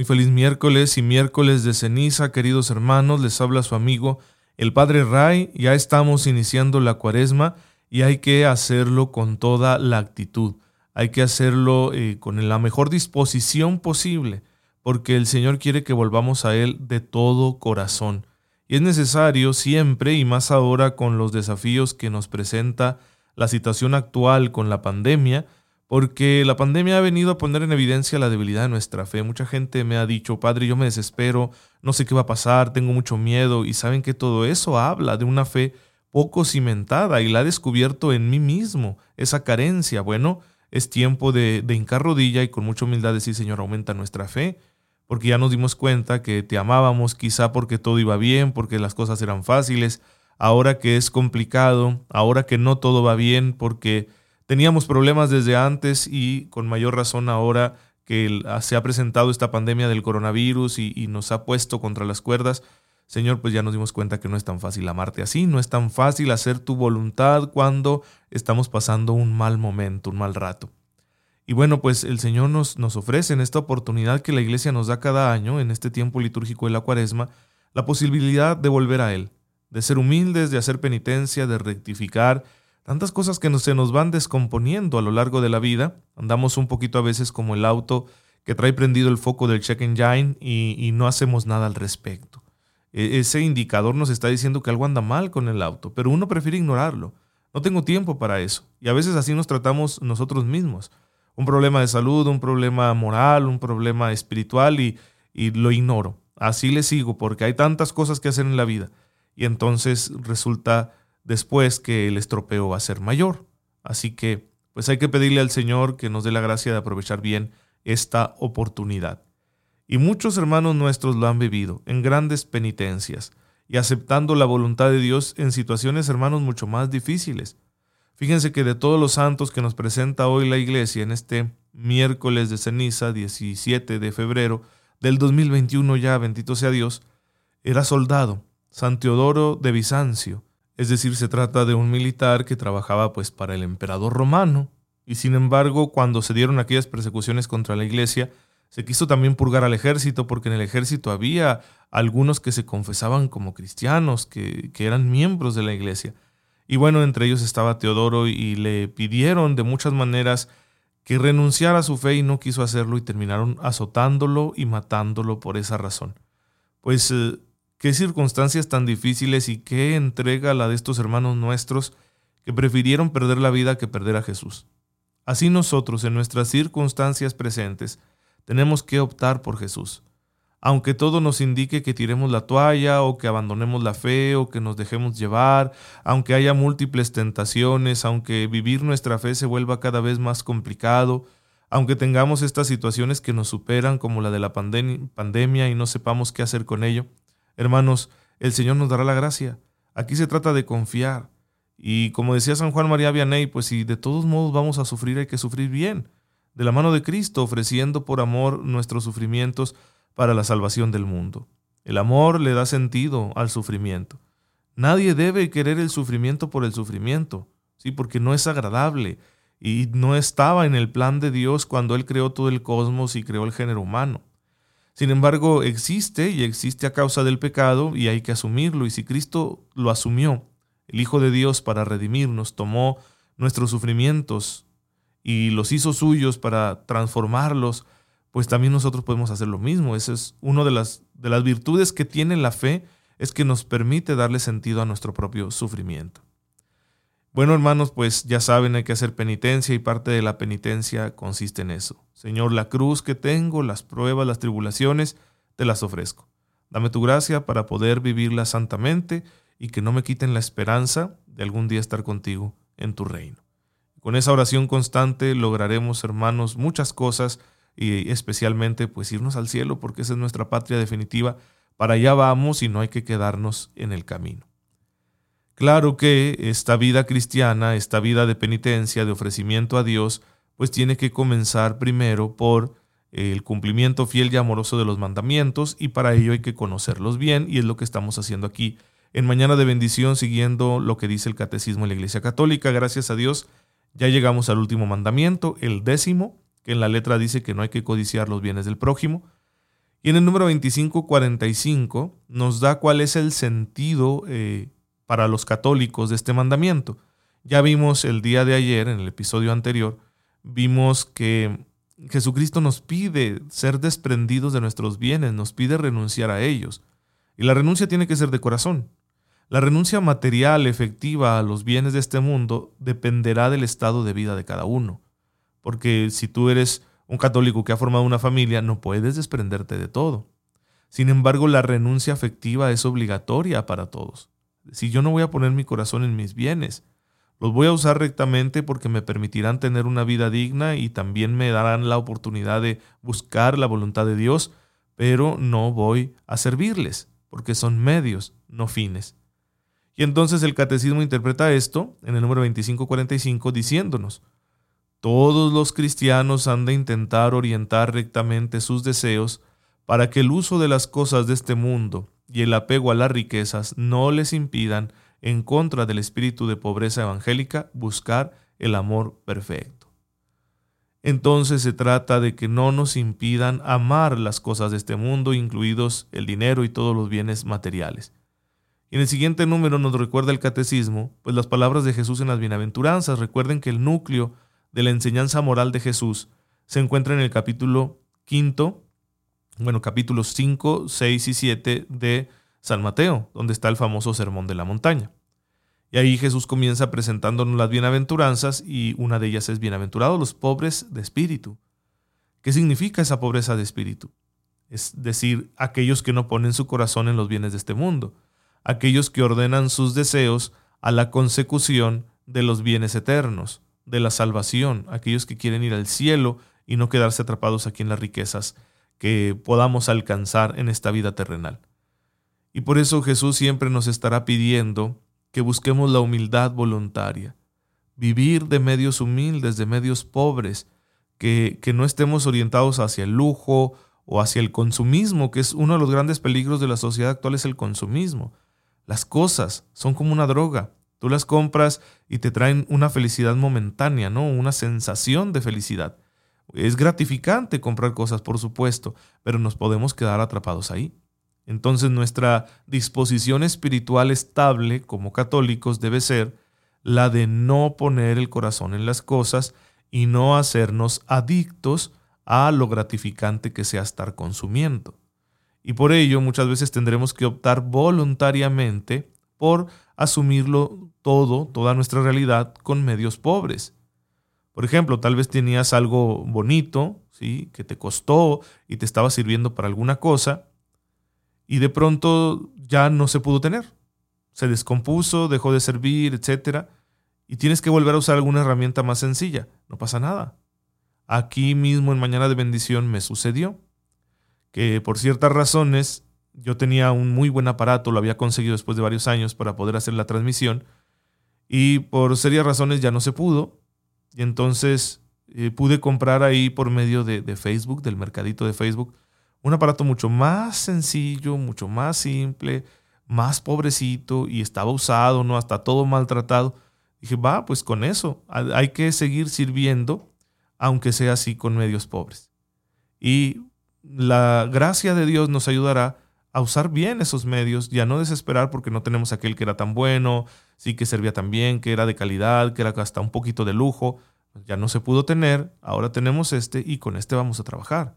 Muy feliz miércoles y miércoles de ceniza, queridos hermanos, les habla su amigo el Padre Ray. Ya estamos iniciando la cuaresma y hay que hacerlo con toda la actitud. Hay que hacerlo eh, con la mejor disposición posible, porque el Señor quiere que volvamos a Él de todo corazón. Y es necesario siempre, y más ahora con los desafíos que nos presenta la situación actual con la pandemia, porque la pandemia ha venido a poner en evidencia la debilidad de nuestra fe. Mucha gente me ha dicho, Padre, yo me desespero, no sé qué va a pasar, tengo mucho miedo, y saben que todo eso habla de una fe poco cimentada y la he descubierto en mí mismo, esa carencia. Bueno, es tiempo de, de hincar rodilla y con mucha humildad decir, Señor, aumenta nuestra fe, porque ya nos dimos cuenta que te amábamos, quizá porque todo iba bien, porque las cosas eran fáciles, ahora que es complicado, ahora que no todo va bien, porque Teníamos problemas desde antes y con mayor razón ahora que se ha presentado esta pandemia del coronavirus y, nos ha puesto contra las cuerdas. Señor, pues ya nos dimos cuenta que no es tan fácil amarte así, no es tan fácil hacer tu voluntad cuando estamos pasando un mal momento, un mal rato. Y bueno, pues el Señor nos, nos ofrece en esta oportunidad que la iglesia nos da cada año, en este tiempo litúrgico de la cuaresma, la posibilidad de volver a Él, de ser humildes, de hacer penitencia, de rectificar, tantas cosas que se nos van descomponiendo a lo largo de la vida. Andamos un poquito a veces como el auto que trae prendido el foco del check engine y, no hacemos nada al respecto. E, ese indicador nos está diciendo que algo anda mal con el auto, pero uno prefiere ignorarlo. No tengo tiempo para eso. Y a veces así nos tratamos nosotros mismos. Un problema de salud, un problema moral, un problema espiritual y lo ignoro. Así le sigo porque hay tantas cosas que hacer en la vida. Y entonces resulta después que el estropeo va a ser mayor. Así que, pues hay que pedirle al Señor que nos dé la gracia de aprovechar bien esta oportunidad. Y muchos hermanos nuestros lo han vivido en grandes penitencias y aceptando la voluntad de Dios en situaciones, hermanos, mucho más difíciles. Fíjense que de todos los santos que nos presenta hoy la iglesia en este miércoles de ceniza, 17 de febrero del 2021 ya, bendito sea Dios, era soldado, San Teodoro de Bizancio, es decir, se trata de un militar que trabajaba pues para el emperador romano y sin embargo cuando se dieron aquellas persecuciones contra la iglesia, se quiso también purgar al ejército porque en el ejército había algunos que se confesaban como cristianos, que, que eran miembros de la iglesia. Y bueno, entre ellos estaba Teodoro y le pidieron de muchas maneras que renunciara a su fe y no quiso hacerlo y terminaron azotándolo y matándolo por esa razón. Pues eh, Qué circunstancias tan difíciles y qué entrega la de estos hermanos nuestros que prefirieron perder la vida que perder a Jesús. Así nosotros, en nuestras circunstancias presentes, tenemos que optar por Jesús. Aunque todo nos indique que tiremos la toalla o que abandonemos la fe o que nos dejemos llevar, aunque haya múltiples tentaciones, aunque vivir nuestra fe se vuelva cada vez más complicado, aunque tengamos estas situaciones que nos superan como la de la pandemia y no sepamos qué hacer con ello, Hermanos, el Señor nos dará la gracia. Aquí se trata de confiar. Y como decía San Juan María Vianney, pues si de todos modos vamos a sufrir, hay que sufrir bien, de la mano de Cristo, ofreciendo por amor nuestros sufrimientos para la salvación del mundo. El amor le da sentido al sufrimiento. Nadie debe querer el sufrimiento por el sufrimiento, sí, porque no es agradable y no estaba en el plan de Dios cuando Él creó todo el cosmos y creó el género humano. Sin embargo, existe y existe a causa del pecado y hay que asumirlo. Y si Cristo lo asumió, el Hijo de Dios para redimirnos, tomó nuestros sufrimientos y los hizo suyos para transformarlos, pues también nosotros podemos hacer lo mismo. Esa es una de las, de las virtudes que tiene la fe, es que nos permite darle sentido a nuestro propio sufrimiento. Bueno, hermanos, pues ya saben, hay que hacer penitencia y parte de la penitencia consiste en eso. Señor, la cruz que tengo, las pruebas, las tribulaciones, te las ofrezco. Dame tu gracia para poder vivirla santamente y que no me quiten la esperanza de algún día estar contigo en tu reino. Con esa oración constante lograremos, hermanos, muchas cosas y especialmente pues irnos al cielo porque esa es nuestra patria definitiva. Para allá vamos y no hay que quedarnos en el camino. Claro que esta vida cristiana, esta vida de penitencia, de ofrecimiento a Dios, pues tiene que comenzar primero por el cumplimiento fiel y amoroso de los mandamientos y para ello hay que conocerlos bien y es lo que estamos haciendo aquí en Mañana de Bendición siguiendo lo que dice el Catecismo de la Iglesia Católica. Gracias a Dios ya llegamos al último mandamiento, el décimo, que en la letra dice que no hay que codiciar los bienes del prójimo. Y en el número 2545 nos da cuál es el sentido eh, para los católicos de este mandamiento. Ya vimos el día de ayer, en el episodio anterior, vimos que Jesucristo nos pide ser desprendidos de nuestros bienes, nos pide renunciar a ellos. Y la renuncia tiene que ser de corazón. La renuncia material efectiva a los bienes de este mundo dependerá del estado de vida de cada uno. Porque si tú eres un católico que ha formado una familia, no puedes desprenderte de todo. Sin embargo, la renuncia afectiva es obligatoria para todos. Si yo no voy a poner mi corazón en mis bienes, los voy a usar rectamente porque me permitirán tener una vida digna y también me darán la oportunidad de buscar la voluntad de Dios, pero no voy a servirles, porque son medios, no fines. Y entonces el catecismo interpreta esto en el número 2545 diciéndonos, todos los cristianos han de intentar orientar rectamente sus deseos para que el uso de las cosas de este mundo y el apego a las riquezas no les impidan en contra del espíritu de pobreza evangélica, buscar el amor perfecto. Entonces se trata de que no nos impidan amar las cosas de este mundo, incluidos el dinero y todos los bienes materiales. Y en el siguiente número nos recuerda el catecismo, pues las palabras de Jesús en las bienaventuranzas. Recuerden que el núcleo de la enseñanza moral de Jesús se encuentra en el capítulo quinto, bueno, capítulos 5, 6 y 7 de San Mateo, donde está el famoso Sermón de la Montaña. Y ahí Jesús comienza presentándonos las bienaventuranzas y una de ellas es bienaventurados los pobres de espíritu. ¿Qué significa esa pobreza de espíritu? Es decir, aquellos que no ponen su corazón en los bienes de este mundo, aquellos que ordenan sus deseos a la consecución de los bienes eternos, de la salvación, aquellos que quieren ir al cielo y no quedarse atrapados aquí en las riquezas que podamos alcanzar en esta vida terrenal. Y por eso Jesús siempre nos estará pidiendo que busquemos la humildad voluntaria, vivir de medios humildes, de medios pobres, que, que no estemos orientados hacia el lujo o hacia el consumismo, que es uno de los grandes peligros de la sociedad actual, es el consumismo. Las cosas son como una droga. Tú las compras y te traen una felicidad momentánea, ¿no? Una sensación de felicidad. Es gratificante comprar cosas, por supuesto, pero nos podemos quedar atrapados ahí. Entonces nuestra disposición espiritual estable como católicos debe ser la de no poner el corazón en las cosas y no hacernos adictos a lo gratificante que sea estar consumiendo. Y por ello muchas veces tendremos que optar voluntariamente por asumirlo todo, toda nuestra realidad con medios pobres. Por ejemplo, tal vez tenías algo bonito, ¿sí? que te costó y te estaba sirviendo para alguna cosa, y de pronto ya no se pudo tener. Se descompuso, dejó de servir, etc. Y tienes que volver a usar alguna herramienta más sencilla. No pasa nada. Aquí mismo en Mañana de Bendición me sucedió que por ciertas razones yo tenía un muy buen aparato, lo había conseguido después de varios años para poder hacer la transmisión y por serias razones ya no se pudo y entonces eh, pude comprar ahí por medio de, de Facebook, del mercadito de Facebook, un aparato mucho más sencillo, mucho más simple, más pobrecito y estaba usado, ¿no? Hasta todo maltratado. Dije, va, pues con eso, hay que seguir sirviendo, aunque sea así con medios pobres. Y la gracia de Dios nos ayudará a usar bien esos medios y a no desesperar porque no tenemos aquel que era tan bueno, sí que servía tan bien, que era de calidad, que era hasta un poquito de lujo. Ya no se pudo tener, ahora tenemos este y con este vamos a trabajar.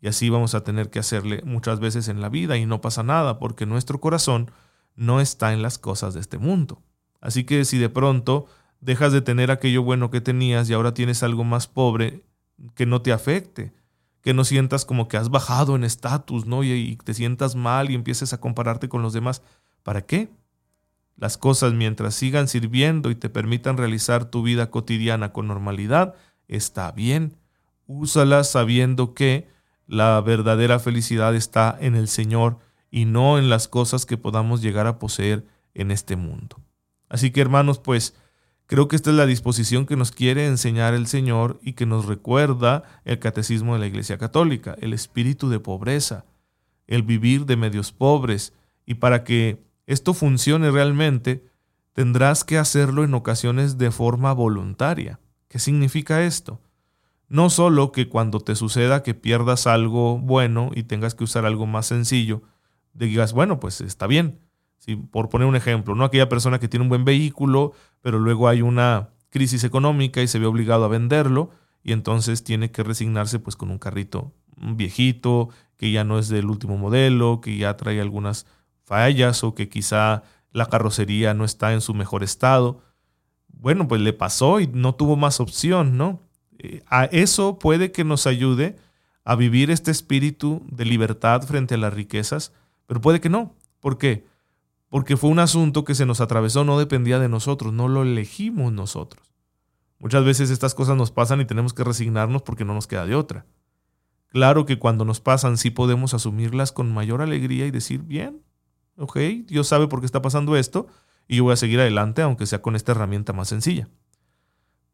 Y así vamos a tener que hacerle muchas veces en la vida y no pasa nada porque nuestro corazón no está en las cosas de este mundo. Así que si de pronto dejas de tener aquello bueno que tenías y ahora tienes algo más pobre, que no te afecte, que no sientas como que has bajado en estatus, ¿no? Y, y, te sientas mal y empieces a compararte con los demás. ¿Para qué? las cosas mientras sigan sirviendo y te permitan realizar tu vida cotidiana con normalidad, está bien. Úsalas sabiendo que la verdadera felicidad está en el Señor y no en las cosas que podamos llegar a poseer en este mundo. Así que hermanos, pues creo que esta es la disposición que nos quiere enseñar el Señor y que nos recuerda el catecismo de la Iglesia Católica, el espíritu de pobreza, el vivir de medios pobres, y para que esto funcione realmente, tendrás que hacerlo en ocasiones de forma voluntaria. ¿Qué significa esto? No solo que cuando te suceda que pierdas algo bueno y tengas que usar algo más sencillo, digas, bueno, pues está bien. Por poner un ejemplo, no aquella persona que tiene un buen vehículo, pero luego hay una crisis económica y se ve obligado a venderlo y entonces tiene que resignarse pues con un carrito viejito que ya no es del último modelo, que ya trae algunas fallas o que quizá la carrocería no está en su mejor estado. Bueno, pues le pasó y no tuvo más opción, ¿no? Eh, a eso puede que nos ayude a vivir este espíritu de libertad frente a las riquezas, pero puede que no. ¿Por qué? Porque fue un asunto que se nos atravesó, no dependía de nosotros, no lo elegimos nosotros. Muchas veces estas cosas nos pasan y tenemos que resignarnos porque no nos queda de otra. Claro que cuando nos pasan sí podemos asumirlas con mayor alegría y decir, bien, ok, Dios sabe por qué está pasando esto y yo voy a seguir adelante aunque sea con esta herramienta más sencilla.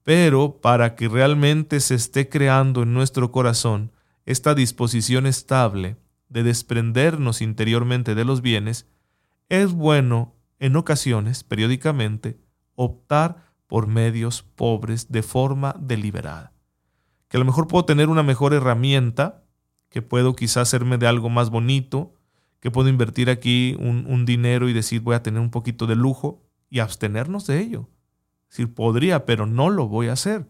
Pero para que realmente se esté creando en nuestro corazón esta disposición estable de desprendernos interiormente de los bienes, es bueno en ocasiones, periódicamente, optar por medios pobres de forma deliberada. Que a lo mejor puedo tener una mejor herramienta, que puedo quizás hacerme de algo más bonito, que puedo invertir aquí un, dinero y decir voy a tener un poquito de lujo y abstenernos de ello. Es decir, podría, pero no lo voy a hacer.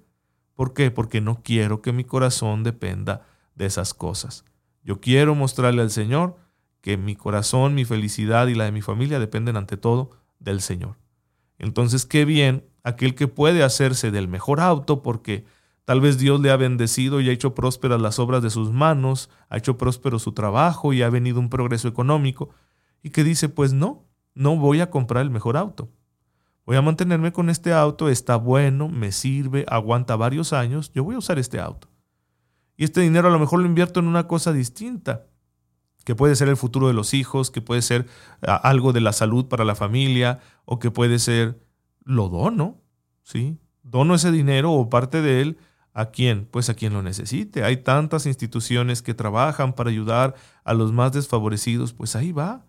¿Por qué? Porque no quiero que mi corazón dependa de esas cosas. Yo quiero mostrarle al Señor que mi corazón, mi felicidad y la de mi familia dependen ante todo del Señor. Entonces, qué bien aquel que puede hacerse del mejor auto porque Tal vez Dios le ha bendecido y ha hecho prósperas las obras de sus manos, ha hecho próspero su trabajo y ha venido un progreso económico, y que dice, pues no, no voy a comprar el mejor auto. Voy a mantenerme con este auto, está bueno, me sirve, aguanta varios años, yo voy a usar este auto. Y este dinero a lo mejor lo invierto en una cosa distinta, que puede ser el futuro de los hijos, que puede ser algo de la salud para la familia, o que puede ser, lo dono, ¿sí? Dono ese dinero o parte de él ¿A quién? Pues a quien lo necesite. Hay tantas instituciones que trabajan para ayudar a los más desfavorecidos, pues ahí va.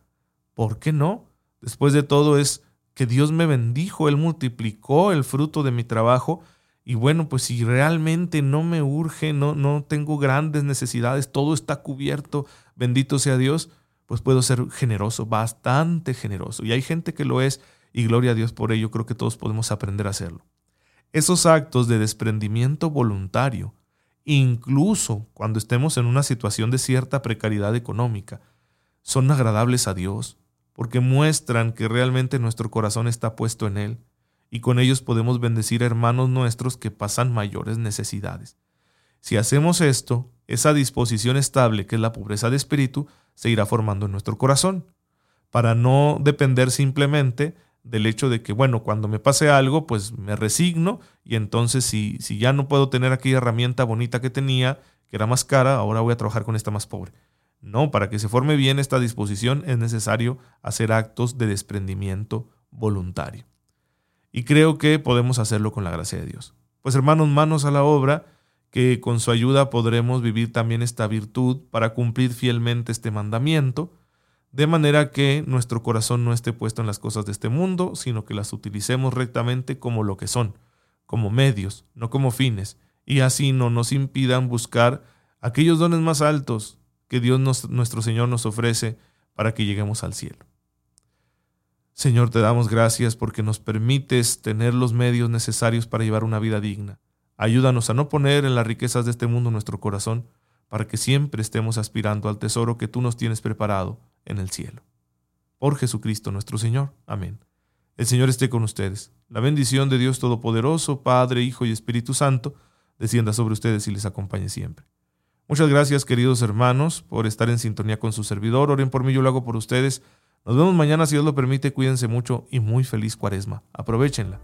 ¿Por qué no? Después de todo es que Dios me bendijo, Él multiplicó el fruto de mi trabajo y bueno, pues si realmente no me urge, no, no tengo grandes necesidades, todo está cubierto, bendito sea Dios, pues puedo ser generoso, bastante generoso. Y hay gente que lo es y gloria a Dios por ello, creo que todos podemos aprender a hacerlo. Esos actos de desprendimiento voluntario, incluso cuando estemos en una situación de cierta precariedad económica, son agradables a Dios porque muestran que realmente nuestro corazón está puesto en Él y con ellos podemos bendecir hermanos nuestros que pasan mayores necesidades. Si hacemos esto, esa disposición estable que es la pobreza de espíritu se irá formando en nuestro corazón, para no depender simplemente del hecho de que, bueno, cuando me pase algo, pues me resigno y entonces si, si ya no puedo tener aquella herramienta bonita que tenía, que era más cara, ahora voy a trabajar con esta más pobre. No, para que se forme bien esta disposición es necesario hacer actos de desprendimiento voluntario. Y creo que podemos hacerlo con la gracia de Dios. Pues hermanos, manos a la obra, que con su ayuda podremos vivir también esta virtud para cumplir fielmente este mandamiento, de manera que nuestro corazón no esté puesto en las cosas de este mundo, sino que las utilicemos rectamente como lo que son, como medios, no como fines, y así no nos impidan buscar aquellos dones más altos que Dios nuestro Señor nos ofrece para que lleguemos al cielo. Señor, te damos gracias porque nos permites tener los medios necesarios para llevar una vida digna. Ayúdanos a no poner en las riquezas de este mundo nuestro corazón, para que siempre estemos aspirando al tesoro que tú nos tienes preparado en el cielo. Por Jesucristo nuestro Señor. Amén. El Señor esté con ustedes. La bendición de Dios Todopoderoso, Padre, Hijo y Espíritu Santo, descienda sobre ustedes y les acompañe siempre. Muchas gracias, queridos hermanos, por estar en sintonía con su servidor. Oren por mí, yo lo hago por ustedes. Nos vemos mañana si Dios lo permite, cuídense mucho y muy feliz cuaresma. Aprovechenla.